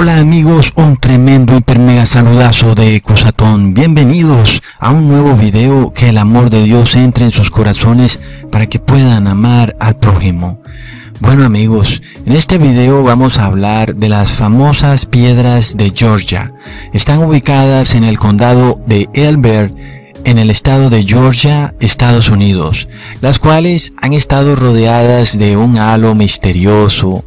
Hola amigos, un tremendo hiper mega saludazo de Cusatón. Bienvenidos a un nuevo video que el amor de Dios entre en sus corazones para que puedan amar al prójimo. Bueno amigos, en este video vamos a hablar de las famosas piedras de Georgia. Están ubicadas en el condado de Elbert en el estado de Georgia, Estados Unidos, las cuales han estado rodeadas de un halo misterioso,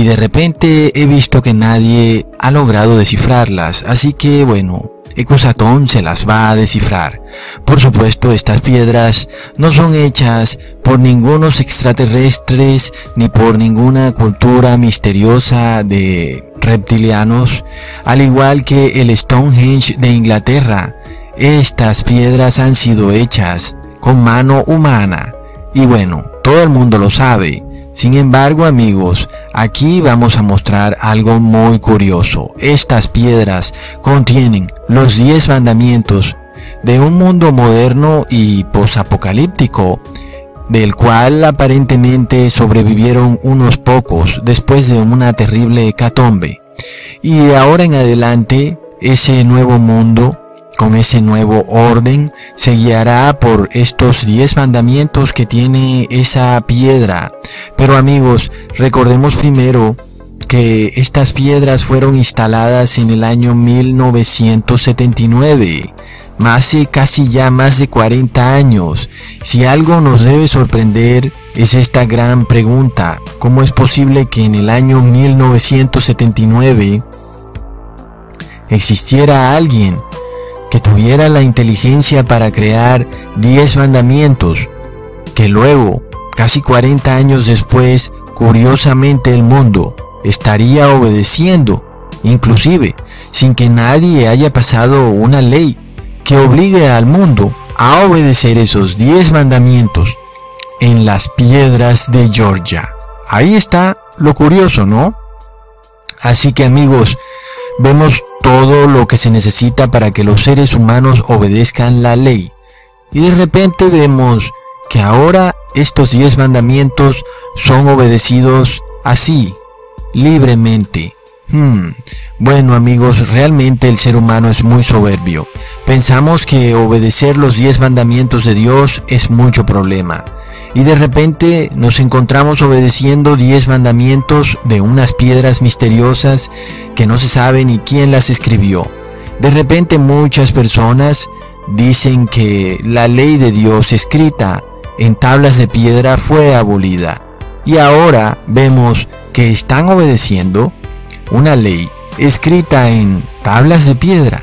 y de repente he visto que nadie ha logrado descifrarlas, así que bueno, Ecosatón se las va a descifrar. Por supuesto, estas piedras no son hechas por ningunos extraterrestres ni por ninguna cultura misteriosa de reptilianos, al igual que el Stonehenge de Inglaterra. Estas piedras han sido hechas con mano humana. Y bueno, todo el mundo lo sabe. Sin embargo, amigos, aquí vamos a mostrar algo muy curioso. Estas piedras contienen los 10 mandamientos de un mundo moderno y posapocalíptico, del cual aparentemente sobrevivieron unos pocos después de una terrible hecatombe. Y ahora en adelante, ese nuevo mundo con ese nuevo orden se guiará por estos 10 mandamientos que tiene esa piedra. Pero amigos, recordemos primero que estas piedras fueron instaladas en el año 1979 hace casi ya más de 40 años. Si algo nos debe sorprender es esta gran pregunta. ¿Cómo es posible que en el año 1979 existiera alguien que tuviera la inteligencia para crear 10 mandamientos, que luego, casi 40 años después, curiosamente el mundo estaría obedeciendo, inclusive sin que nadie haya pasado una ley que obligue al mundo a obedecer esos 10 mandamientos en las piedras de Georgia. Ahí está lo curioso, ¿no? Así que amigos, vemos todo lo que se necesita para que los seres humanos obedezcan la ley. Y de repente vemos que ahora estos diez mandamientos son obedecidos así, libremente. Hmm. Bueno amigos, realmente el ser humano es muy soberbio. Pensamos que obedecer los diez mandamientos de Dios es mucho problema y de repente nos encontramos obedeciendo 10 mandamientos de unas piedras misteriosas que no se sabe ni quién las escribió. De repente muchas personas dicen que la ley de Dios escrita en tablas de piedra fue abolida y ahora vemos que están obedeciendo una ley escrita en tablas de piedra.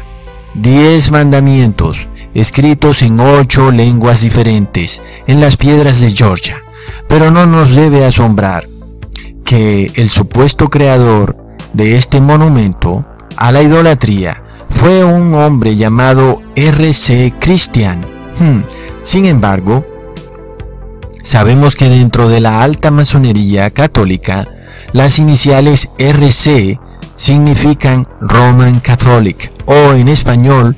10 mandamientos escritos en ocho lenguas diferentes en las piedras de Georgia. Pero no nos debe asombrar que el supuesto creador de este monumento a la idolatría fue un hombre llamado R.C. Christian. Hmm, sin embargo, sabemos que dentro de la alta masonería católica, las iniciales RC significan Roman Catholic o en español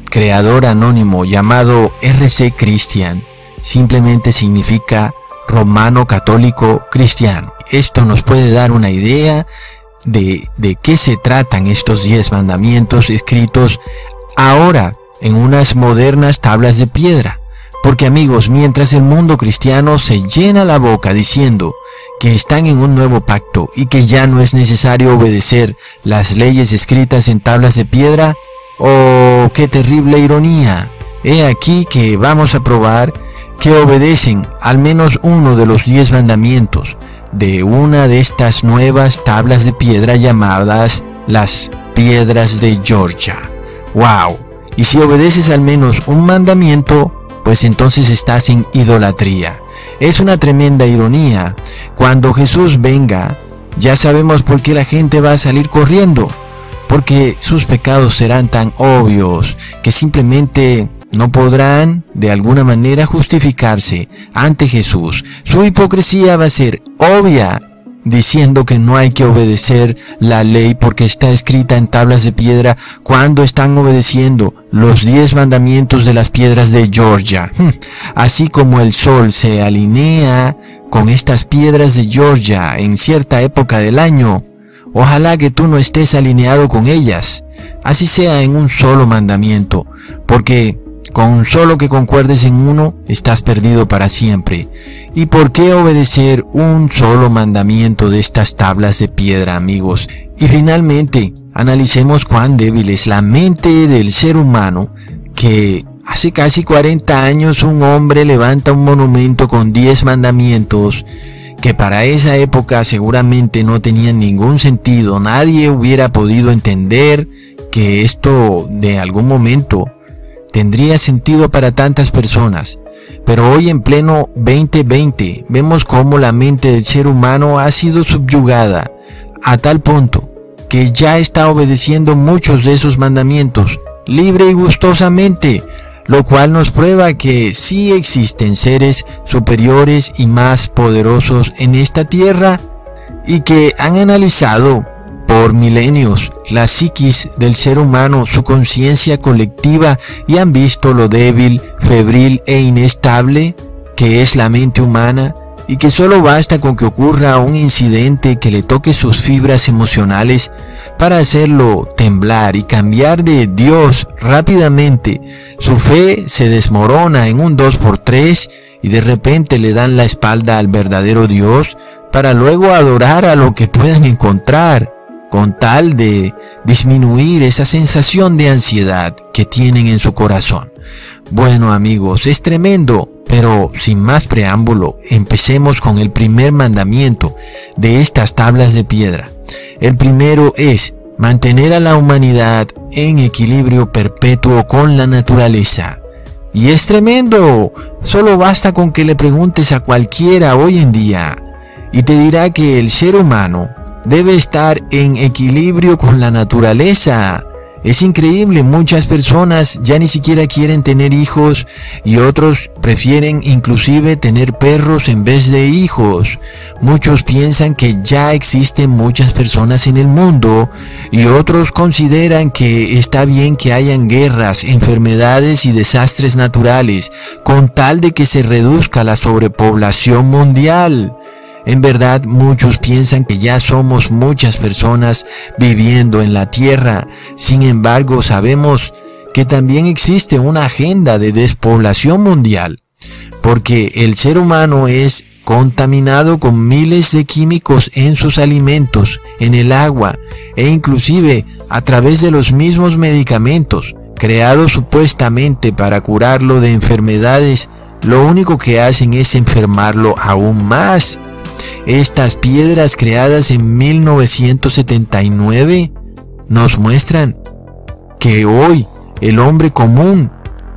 creador anónimo llamado RC Christian simplemente significa romano católico cristiano. Esto nos puede dar una idea de, de qué se tratan estos diez mandamientos escritos ahora en unas modernas tablas de piedra. Porque amigos, mientras el mundo cristiano se llena la boca diciendo que están en un nuevo pacto y que ya no es necesario obedecer las leyes escritas en tablas de piedra, Oh, qué terrible ironía. He aquí que vamos a probar que obedecen al menos uno de los diez mandamientos de una de estas nuevas tablas de piedra llamadas las piedras de Georgia. ¡Wow! Y si obedeces al menos un mandamiento, pues entonces estás en idolatría. Es una tremenda ironía. Cuando Jesús venga, ya sabemos por qué la gente va a salir corriendo porque sus pecados serán tan obvios que simplemente no podrán de alguna manera justificarse ante Jesús. Su hipocresía va a ser obvia diciendo que no hay que obedecer la ley porque está escrita en tablas de piedra cuando están obedeciendo los diez mandamientos de las piedras de Georgia. Hmm. Así como el sol se alinea con estas piedras de Georgia en cierta época del año, ojalá que tú no estés alineado con ellas, así sea en un solo mandamiento, porque con solo que concuerdes en uno, estás perdido para siempre. ¿Y por qué obedecer un solo mandamiento de estas tablas de piedra, amigos? Y finalmente, analicemos cuán débil es la mente del ser humano que hace casi 40 años un hombre levanta un monumento con 10 mandamientos que para esa época seguramente no tenían ningún sentido, nadie hubiera podido entender que esto de algún momento tendría sentido para tantas personas. Pero hoy en pleno 2020 vemos cómo la mente del ser humano ha sido subyugada a tal punto que ya está obedeciendo muchos de esos mandamientos libre y gustosamente, lo cual nos prueba que sí existen seres superiores y más poderosos en esta tierra y que han analizado por milenios la psiquis del ser humano, su conciencia colectiva y han visto lo débil, febril e inestable que es la mente humana y que solo basta con que ocurra un incidente que le toque sus fibras emocionales para hacerlo temblar y cambiar de Dios rápidamente. Su fe se desmorona en un 2x3 y de repente le dan la espalda al verdadero Dios para luego adorar a lo que puedan encontrar con tal de disminuir esa sensación de ansiedad que tienen en su corazón. Bueno amigos, es tremendo, pero sin más preámbulo, empecemos con el primer mandamiento de estas tablas de piedra. El primero es mantener a la humanidad en equilibrio perpetuo con la naturaleza. Y es tremendo, solo basta con que le preguntes a cualquiera hoy en día y te dirá que el ser humano debe estar en equilibrio con la naturaleza. Es increíble, muchas personas ya ni siquiera quieren tener hijos y otros prefieren inclusive tener perros en vez de hijos. Muchos piensan que ya existen muchas personas en el mundo y otros consideran que está bien que hayan guerras, enfermedades y desastres naturales con tal de que se reduzca la sobrepoblación mundial. En verdad muchos piensan que ya somos muchas personas viviendo en la tierra. Sin embargo, sabemos que también existe una agenda de despoblación mundial, porque el ser humano es contaminado con miles de químicos en sus alimentos, en el agua e inclusive a través de los mismos medicamentos creados supuestamente para curarlo de enfermedades, lo único que hacen es enfermarlo aún más. Estas piedras creadas en 1979 nos muestran que hoy el hombre común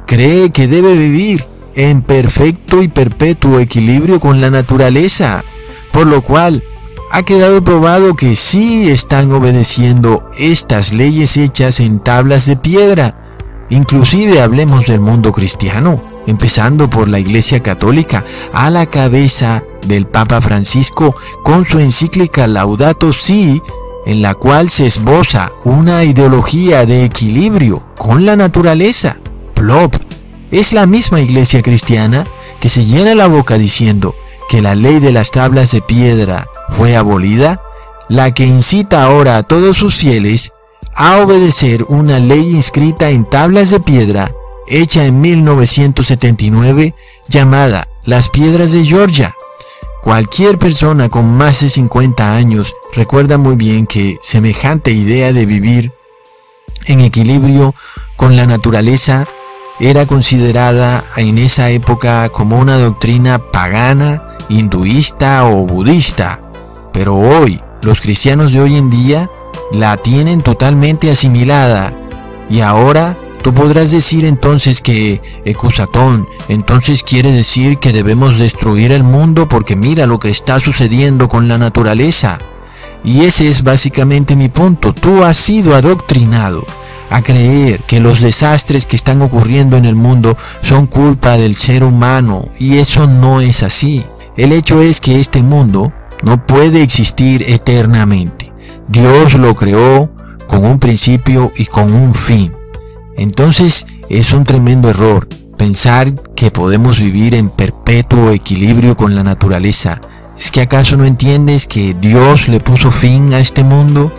cree que debe vivir en perfecto y perpetuo equilibrio con la naturaleza, por lo cual ha quedado probado que sí están obedeciendo estas leyes hechas en tablas de piedra. Inclusive hablemos del mundo cristiano, empezando por la Iglesia Católica, a la cabeza del Papa Francisco con su encíclica Laudato Si, en la cual se esboza una ideología de equilibrio con la naturaleza. Plop. Es la misma iglesia cristiana que se llena la boca diciendo que la ley de las tablas de piedra fue abolida, la que incita ahora a todos sus fieles a obedecer una ley inscrita en tablas de piedra hecha en 1979 llamada Las Piedras de Georgia, Cualquier persona con más de 50 años recuerda muy bien que semejante idea de vivir en equilibrio con la naturaleza era considerada en esa época como una doctrina pagana, hinduista o budista. Pero hoy, los cristianos de hoy en día la tienen totalmente asimilada y ahora Tú podrás decir entonces que, Ecusatón, entonces quiere decir que debemos destruir el mundo porque mira lo que está sucediendo con la naturaleza. Y ese es básicamente mi punto. Tú has sido adoctrinado a creer que los desastres que están ocurriendo en el mundo son culpa del ser humano y eso no es así. El hecho es que este mundo no puede existir eternamente. Dios lo creó con un principio y con un fin. Entonces es un tremendo error pensar que podemos vivir en perpetuo equilibrio con la naturaleza. ¿Es que acaso no entiendes que Dios le puso fin a este mundo?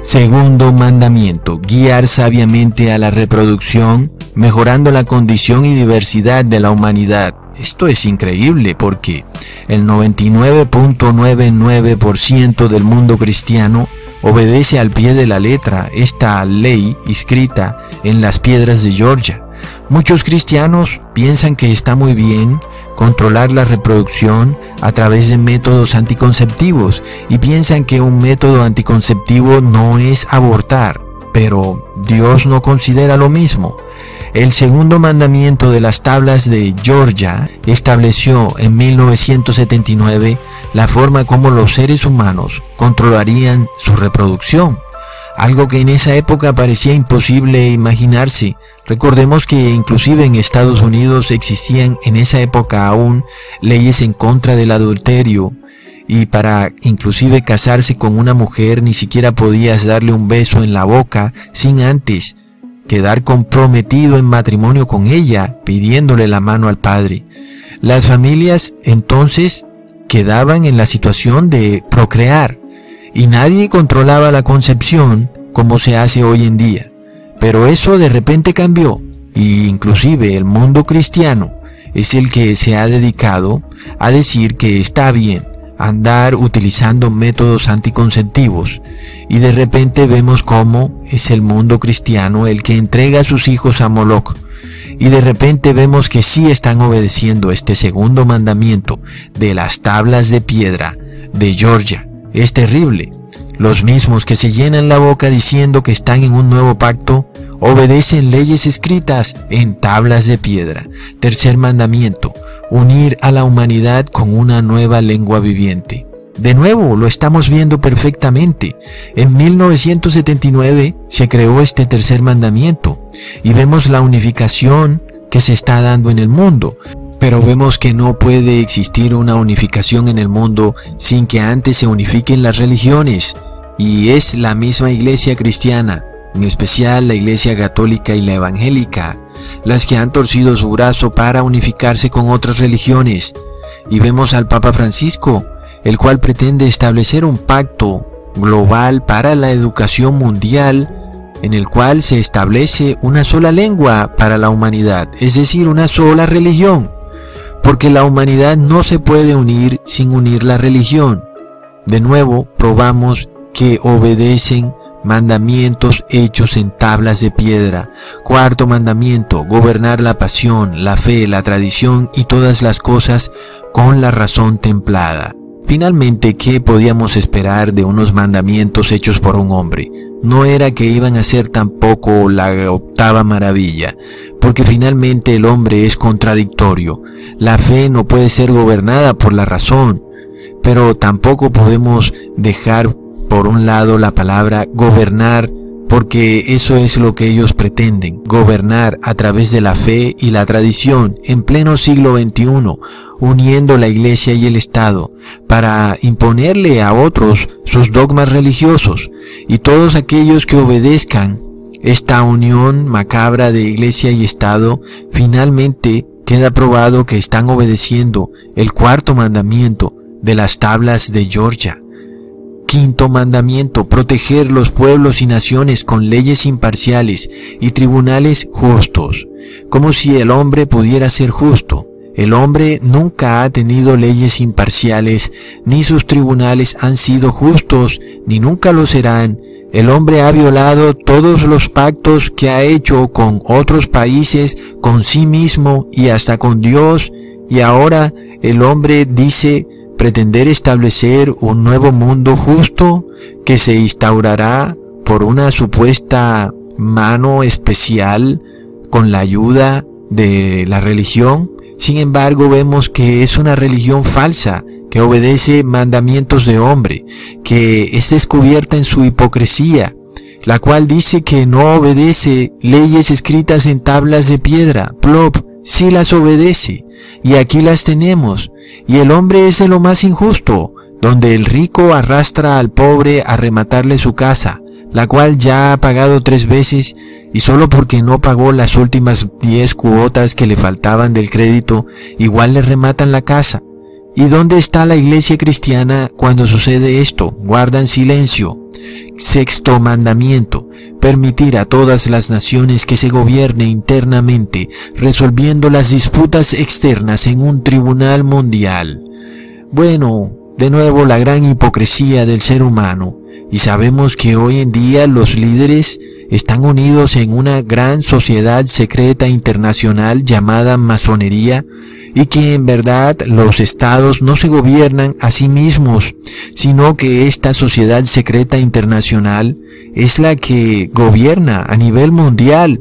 Segundo mandamiento, guiar sabiamente a la reproducción, mejorando la condición y diversidad de la humanidad. Esto es increíble porque el 99.99% del mundo cristiano obedece al pie de la letra esta ley escrita en las piedras de Georgia. Muchos cristianos piensan que está muy bien controlar la reproducción a través de métodos anticonceptivos y piensan que un método anticonceptivo no es abortar, pero Dios no considera lo mismo. El segundo mandamiento de las tablas de Georgia estableció en 1979 la forma como los seres humanos controlarían su reproducción algo que en esa época parecía imposible imaginarse. Recordemos que inclusive en Estados Unidos existían en esa época aún leyes en contra del adulterio y para inclusive casarse con una mujer ni siquiera podías darle un beso en la boca sin antes quedar comprometido en matrimonio con ella pidiéndole la mano al padre. Las familias entonces quedaban en la situación de procrear y nadie controlaba la concepción como se hace hoy en día. Pero eso de repente cambió y inclusive el mundo cristiano es el que se ha dedicado a decir que está bien andar utilizando métodos anticonceptivos y de repente vemos cómo es el mundo cristiano el que entrega a sus hijos a Moloch y de repente vemos que sí están obedeciendo este segundo mandamiento de las tablas de piedra de Georgia es terrible. Los mismos que se llenan la boca diciendo que están en un nuevo pacto, obedecen leyes escritas en tablas de piedra. Tercer mandamiento, unir a la humanidad con una nueva lengua viviente. De nuevo, lo estamos viendo perfectamente. En 1979 se creó este tercer mandamiento y vemos la unificación que se está dando en el mundo. Pero vemos que no puede existir una unificación en el mundo sin que antes se unifiquen las religiones. Y es la misma iglesia cristiana, en especial la iglesia católica y la evangélica, las que han torcido su brazo para unificarse con otras religiones. Y vemos al Papa Francisco, el cual pretende establecer un pacto global para la educación mundial en el cual se establece una sola lengua para la humanidad, es decir, una sola religión porque la humanidad no se puede unir sin unir la religión. De nuevo, probamos que obedecen mandamientos hechos en tablas de piedra. Cuarto mandamiento, gobernar la pasión, la fe, la tradición y todas las cosas con la razón templada. Finalmente, ¿qué podíamos esperar de unos mandamientos hechos por un hombre? No era que iban a ser tampoco la octava maravilla, porque finalmente el hombre es contradictorio. La fe no puede ser gobernada por la razón, pero tampoco podemos dejar por un lado la palabra gobernar, porque eso es lo que ellos pretenden, gobernar a través de la fe y la tradición en pleno siglo XXI, uniendo la iglesia y el Estado, para imponerle a otros sus dogmas religiosos, y todos aquellos que obedezcan esta unión macabra de iglesia y Estado finalmente queda probado que están obedeciendo el cuarto mandamiento de las tablas de Georgia. Quinto mandamiento, proteger los pueblos y naciones con leyes imparciales y tribunales justos, como si el hombre pudiera ser justo. El hombre nunca ha tenido leyes imparciales, ni sus tribunales han sido justos, ni nunca lo serán, el hombre ha violado todos los pactos que ha hecho con otros países, con sí mismo y hasta con Dios, y ahora el hombre dice pretender establecer un nuevo mundo justo que se instaurará por una supuesta mano especial con la ayuda de la religión. Sin embargo, vemos que es una religión falsa que obedece mandamientos de hombre, que es descubierta en su hipocresía, la cual dice que no obedece leyes escritas en tablas de piedra, plop, sí las obedece, y aquí las tenemos, y el hombre es de lo más injusto, donde el rico arrastra al pobre a rematarle su casa, la cual ya ha pagado tres veces y solo porque no pagó las últimas diez cuotas que le faltaban del crédito, igual le rematan la casa. ¿Y dónde está la iglesia cristiana cuando sucede esto? Guardan silencio. Sexto mandamiento. Permitir a todas las naciones que se gobierne internamente, resolviendo las disputas externas en un tribunal mundial. Bueno, de nuevo la gran hipocresía del ser humano. Y sabemos que hoy en día los líderes están unidos en una gran sociedad secreta internacional llamada masonería y que en verdad los estados no se gobiernan a sí mismos, sino que esta sociedad secreta internacional es la que gobierna a nivel mundial,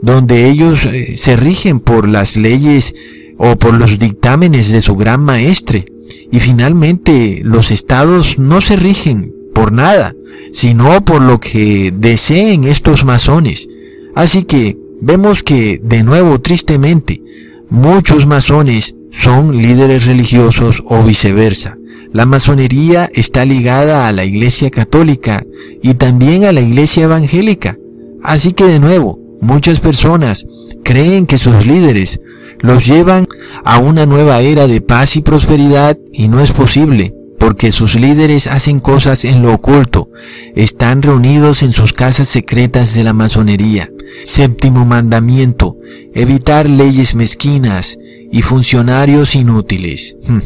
donde ellos eh, se rigen por las leyes o por los dictámenes de su gran maestre. Y finalmente los estados no se rigen por nada, sino por lo que deseen estos masones. Así que vemos que, de nuevo tristemente, muchos masones son líderes religiosos o viceversa. La masonería está ligada a la Iglesia Católica y también a la Iglesia Evangélica. Así que de nuevo, muchas personas creen que sus líderes los llevan a una nueva era de paz y prosperidad y no es posible porque sus líderes hacen cosas en lo oculto, están reunidos en sus casas secretas de la masonería. Séptimo mandamiento, evitar leyes mezquinas y funcionarios inútiles. Hmm.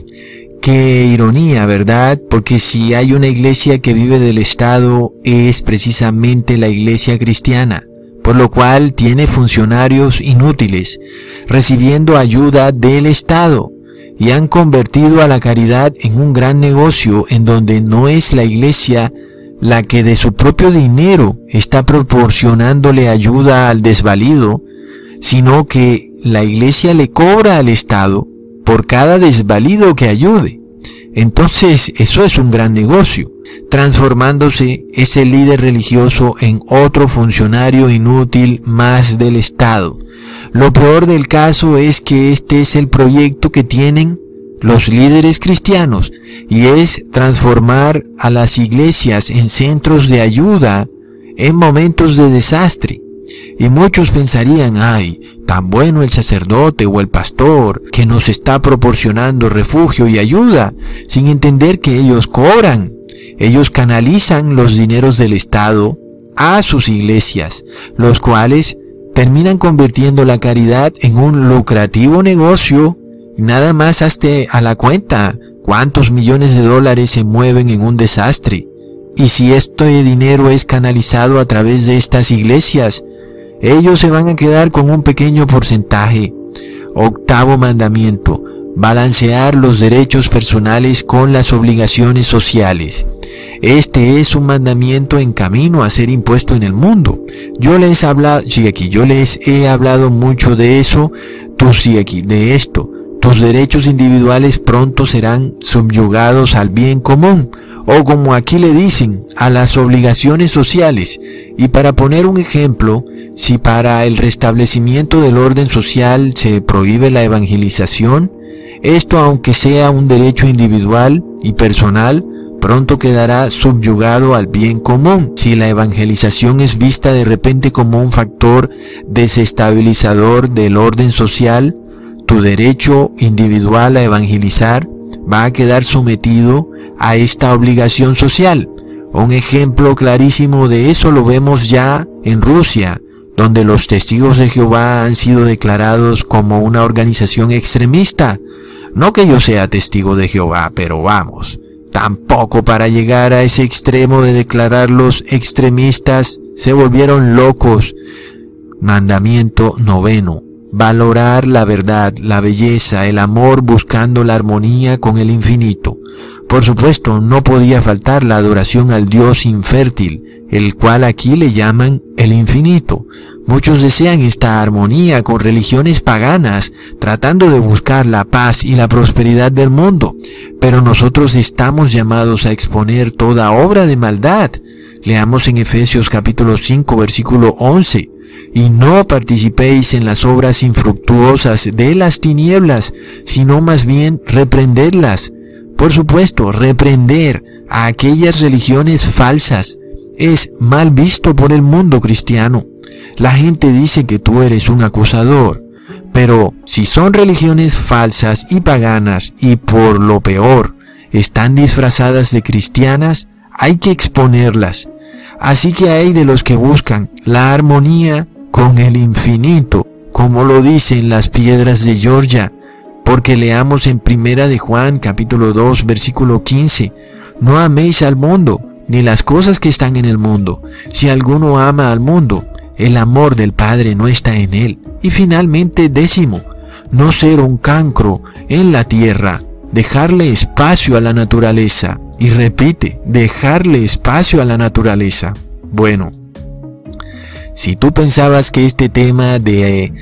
Qué ironía, ¿verdad? Porque si hay una iglesia que vive del Estado es precisamente la iglesia cristiana, por lo cual tiene funcionarios inútiles, recibiendo ayuda del Estado y han convertido a la caridad en un gran negocio en donde no es la iglesia la que de su propio dinero está proporcionándole ayuda al desvalido, sino que la iglesia le cobra al Estado por cada desvalido que ayude. Entonces eso es un gran negocio, transformándose ese líder religioso en otro funcionario inútil más del Estado, lo peor del caso es que este es el proyecto que tienen los líderes cristianos y es transformar a las iglesias en centros de ayuda en momentos de desastre. Y muchos pensarían, ay, tan bueno el sacerdote o el pastor que nos está proporcionando refugio y ayuda, sin entender que ellos cobran. Ellos canalizan los dineros del Estado a sus iglesias, los cuales terminan convirtiendo la caridad en un lucrativo negocio. Nada más hasta a la cuenta cuántos millones de dólares se mueven en un desastre. Y si este dinero es canalizado a través de estas iglesias, ellos se van a quedar con un pequeño porcentaje. Octavo mandamiento. Balancear los derechos personales con las obligaciones sociales. Este es un mandamiento en camino a ser impuesto en el mundo. Yo les sigue aquí, yo les he hablado mucho de eso, tú sigue aquí, de esto. Tus derechos individuales pronto serán subyugados al bien común, o como aquí le dicen, a las obligaciones sociales. Y para poner un ejemplo, si para el restablecimiento del orden social se prohíbe la evangelización, esto aunque sea un derecho individual y personal, pronto quedará subyugado al bien común. Si la evangelización es vista de repente como un factor desestabilizador del orden social, tu derecho individual a evangelizar va a quedar sometido a esta obligación social. Un ejemplo clarísimo de eso lo vemos ya en Rusia, donde los testigos de Jehová han sido declarados como una organización extremista. No que yo sea testigo de Jehová, pero vamos, Tampoco para llegar a ese extremo de declararlos extremistas se volvieron locos. Mandamiento noveno. Valorar la verdad, la belleza, el amor buscando la armonía con el infinito. Por supuesto, no podía faltar la adoración al Dios infértil, el cual aquí le llaman el infinito. Muchos desean esta armonía con religiones paganas, tratando de buscar la paz y la prosperidad del mundo, pero nosotros estamos llamados a exponer toda obra de maldad. Leamos en Efesios capítulo 5 versículo 11 y no participéis en las obras infructuosas de las tinieblas, sino más bien reprenderlas. Por supuesto, reprender a aquellas religiones falsas es mal visto por el mundo cristiano. La gente dice que tú eres un acusador, pero si son religiones falsas y paganas y por lo peor están disfrazadas de cristianas, hay que exponerlas. Así que hay de los que buscan la armonía con el infinito, como lo dicen las piedras de Georgia, porque leamos en Primera de Juan capítulo 2 versículo 15, no améis al mundo, ni las cosas que están en el mundo. Si alguno ama al mundo, el amor del Padre no está en él. Y finalmente, décimo, no ser un cancro en la tierra, dejarle espacio a la naturaleza. Y repite, dejarle espacio a la naturaleza. Bueno, si tú pensabas que este tema de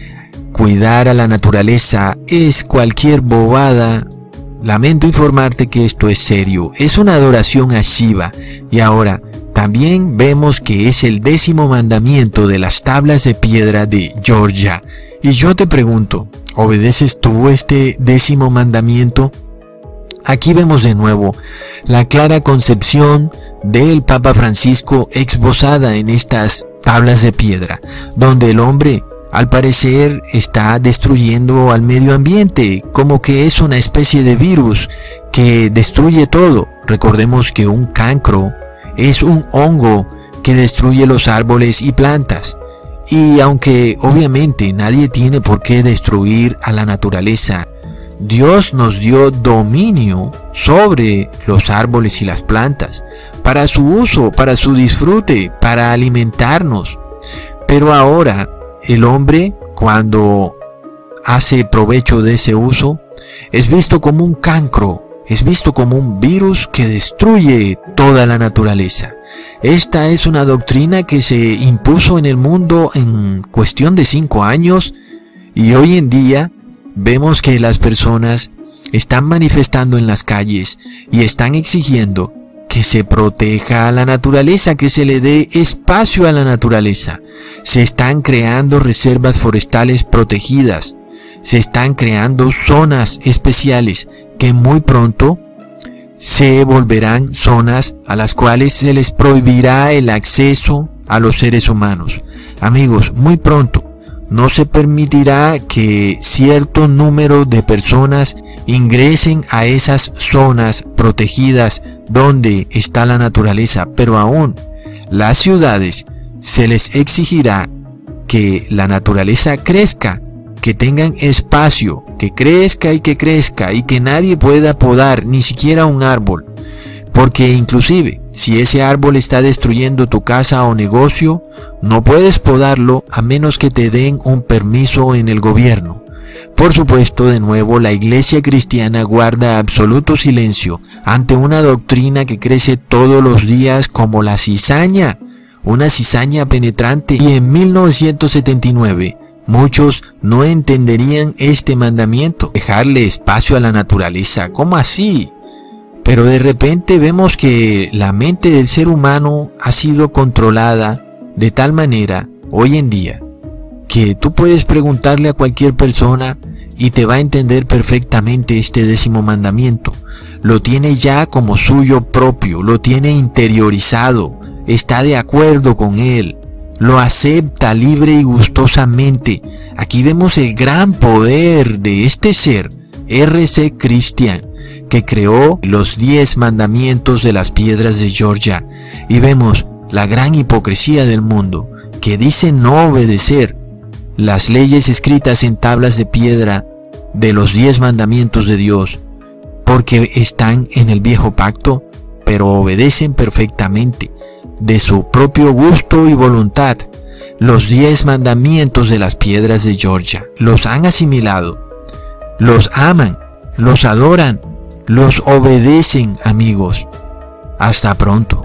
cuidar a la naturaleza es cualquier bobada, lamento informarte que esto es serio. Es una adoración a Shiva. Y ahora, también vemos que es el décimo mandamiento de las tablas de piedra de Georgia. Y yo te pregunto, ¿obedeces tú este décimo mandamiento? Aquí vemos de nuevo la clara concepción del Papa Francisco exbozada en estas tablas de piedra, donde el hombre al parecer está destruyendo al medio ambiente, como que es una especie de virus que destruye todo. Recordemos que un cancro es un hongo que destruye los árboles y plantas. Y aunque obviamente nadie tiene por qué destruir a la naturaleza, Dios nos dio dominio sobre los árboles y las plantas para su uso, para su disfrute, para alimentarnos. Pero ahora el hombre, cuando hace provecho de ese uso, es visto como un cancro, es visto como un virus que destruye toda la naturaleza. Esta es una doctrina que se impuso en el mundo en cuestión de cinco años y hoy en día vemos que las personas están manifestando en las calles y están exigiendo que se proteja a la naturaleza, que se le dé espacio a la naturaleza. Se están creando reservas forestales protegidas, se están creando zonas especiales que muy pronto se volverán zonas a las cuales se les prohibirá el acceso a los seres humanos. Amigos, muy pronto no se permitirá que cierto número de personas ingresen a esas zonas protegidas donde está la naturaleza, pero aún las ciudades se les exigirá que la naturaleza crezca, que tengan espacio, que crezca y que crezca y que nadie pueda podar ni siquiera un árbol. Porque inclusive, si ese árbol está destruyendo tu casa o negocio, no puedes podarlo a menos que te den un permiso en el gobierno. Por supuesto, de nuevo, la iglesia cristiana guarda absoluto silencio ante una doctrina que crece todos los días como la cizaña, una cizaña penetrante. Y en 1979, muchos no entenderían este mandamiento, dejarle espacio a la naturaleza. ¿Cómo así? Pero de repente vemos que la mente del ser humano ha sido controlada de tal manera hoy en día que tú puedes preguntarle a cualquier persona y te va a entender perfectamente este décimo mandamiento. Lo tiene ya como suyo propio, lo tiene interiorizado, está de acuerdo con él, lo acepta libre y gustosamente. Aquí vemos el gran poder de este ser, RC Christian, que creó los diez mandamientos de las piedras de Georgia. Y vemos la gran hipocresía del mundo, que dice no obedecer las leyes escritas en tablas de piedra de los diez mandamientos de Dios, porque están en el viejo pacto, pero obedecen perfectamente, de su propio gusto y voluntad. los diez mandamientos de las piedras de Georgia. Los han asimilado. Los aman, los adoran, los obedecen, amigos. Hasta pronto.